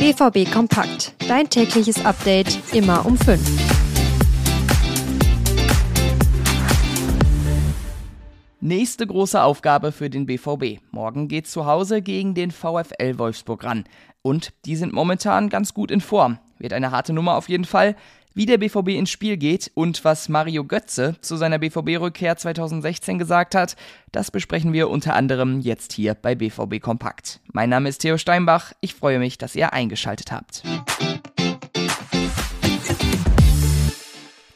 BVB Kompakt. Dein tägliches Update immer um 5. Nächste große Aufgabe für den BVB. Morgen geht's zu Hause gegen den VfL Wolfsburg ran. Und die sind momentan ganz gut in Form. Wird eine harte Nummer auf jeden Fall. Wie der BVB ins Spiel geht und was Mario Götze zu seiner BVB-Rückkehr 2016 gesagt hat, das besprechen wir unter anderem jetzt hier bei BVB Kompakt. Mein Name ist Theo Steinbach. Ich freue mich, dass ihr eingeschaltet habt.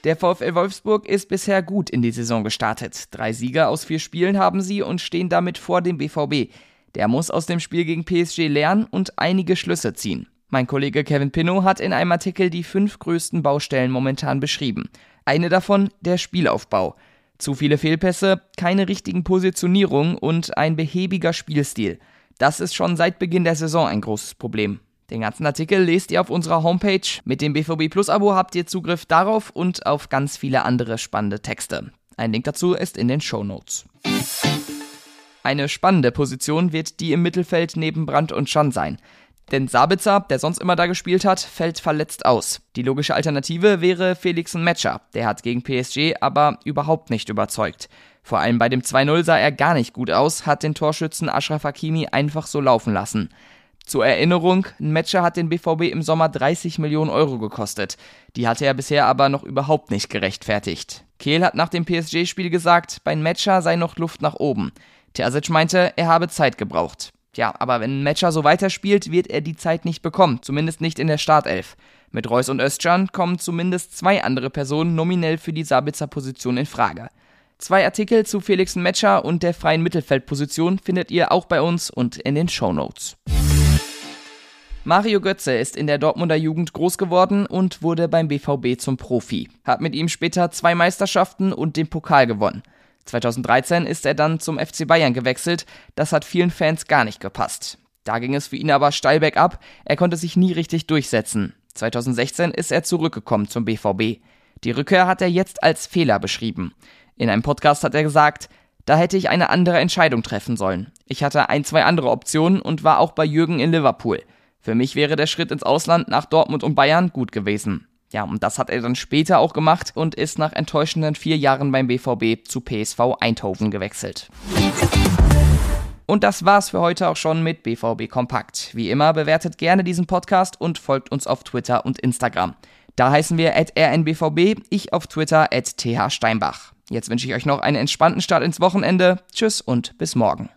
Der VfL Wolfsburg ist bisher gut in die Saison gestartet. Drei Sieger aus vier Spielen haben sie und stehen damit vor dem BVB. Der muss aus dem Spiel gegen PSG lernen und einige Schlüsse ziehen. Mein Kollege Kevin Pinnow hat in einem Artikel die fünf größten Baustellen momentan beschrieben. Eine davon der Spielaufbau. Zu viele Fehlpässe, keine richtigen Positionierungen und ein behäbiger Spielstil. Das ist schon seit Beginn der Saison ein großes Problem. Den ganzen Artikel lest ihr auf unserer Homepage. Mit dem BVB Plus Abo habt ihr Zugriff darauf und auf ganz viele andere spannende Texte. Ein Link dazu ist in den Show Notes. Eine spannende Position wird die im Mittelfeld neben Brandt und Schan sein. Denn Sabitzer, der sonst immer da gespielt hat, fällt verletzt aus. Die logische Alternative wäre Felix Matcher. Der hat gegen PSG aber überhaupt nicht überzeugt. Vor allem bei dem 2-0 sah er gar nicht gut aus, hat den Torschützen Ashraf Hakimi einfach so laufen lassen. Zur Erinnerung, ein Matcher hat den BVB im Sommer 30 Millionen Euro gekostet. Die hatte er bisher aber noch überhaupt nicht gerechtfertigt. Kehl hat nach dem PSG-Spiel gesagt, bei Matcher sei noch Luft nach oben. Terzic meinte, er habe Zeit gebraucht. Ja, aber wenn Matcher so weiterspielt, wird er die Zeit nicht bekommen, zumindest nicht in der Startelf. Mit Reus und Özcan kommen zumindest zwei andere Personen nominell für die Sabitzer Position in Frage. Zwei Artikel zu Felix Metscher und der freien Mittelfeldposition findet ihr auch bei uns und in den Show Notes. Mario Götze ist in der Dortmunder Jugend groß geworden und wurde beim BVB zum Profi. Hat mit ihm später zwei Meisterschaften und den Pokal gewonnen. 2013 ist er dann zum FC Bayern gewechselt. Das hat vielen Fans gar nicht gepasst. Da ging es für ihn aber steil bergab. Er konnte sich nie richtig durchsetzen. 2016 ist er zurückgekommen zum BVB. Die Rückkehr hat er jetzt als Fehler beschrieben. In einem Podcast hat er gesagt, da hätte ich eine andere Entscheidung treffen sollen. Ich hatte ein, zwei andere Optionen und war auch bei Jürgen in Liverpool. Für mich wäre der Schritt ins Ausland nach Dortmund und Bayern gut gewesen. Ja, und das hat er dann später auch gemacht und ist nach enttäuschenden vier Jahren beim BVB zu PSV Eindhoven gewechselt. Und das war's für heute auch schon mit BVB Kompakt. Wie immer bewertet gerne diesen Podcast und folgt uns auf Twitter und Instagram. Da heißen wir at rnbvb, ich auf Twitter at thsteinbach. Jetzt wünsche ich euch noch einen entspannten Start ins Wochenende. Tschüss und bis morgen.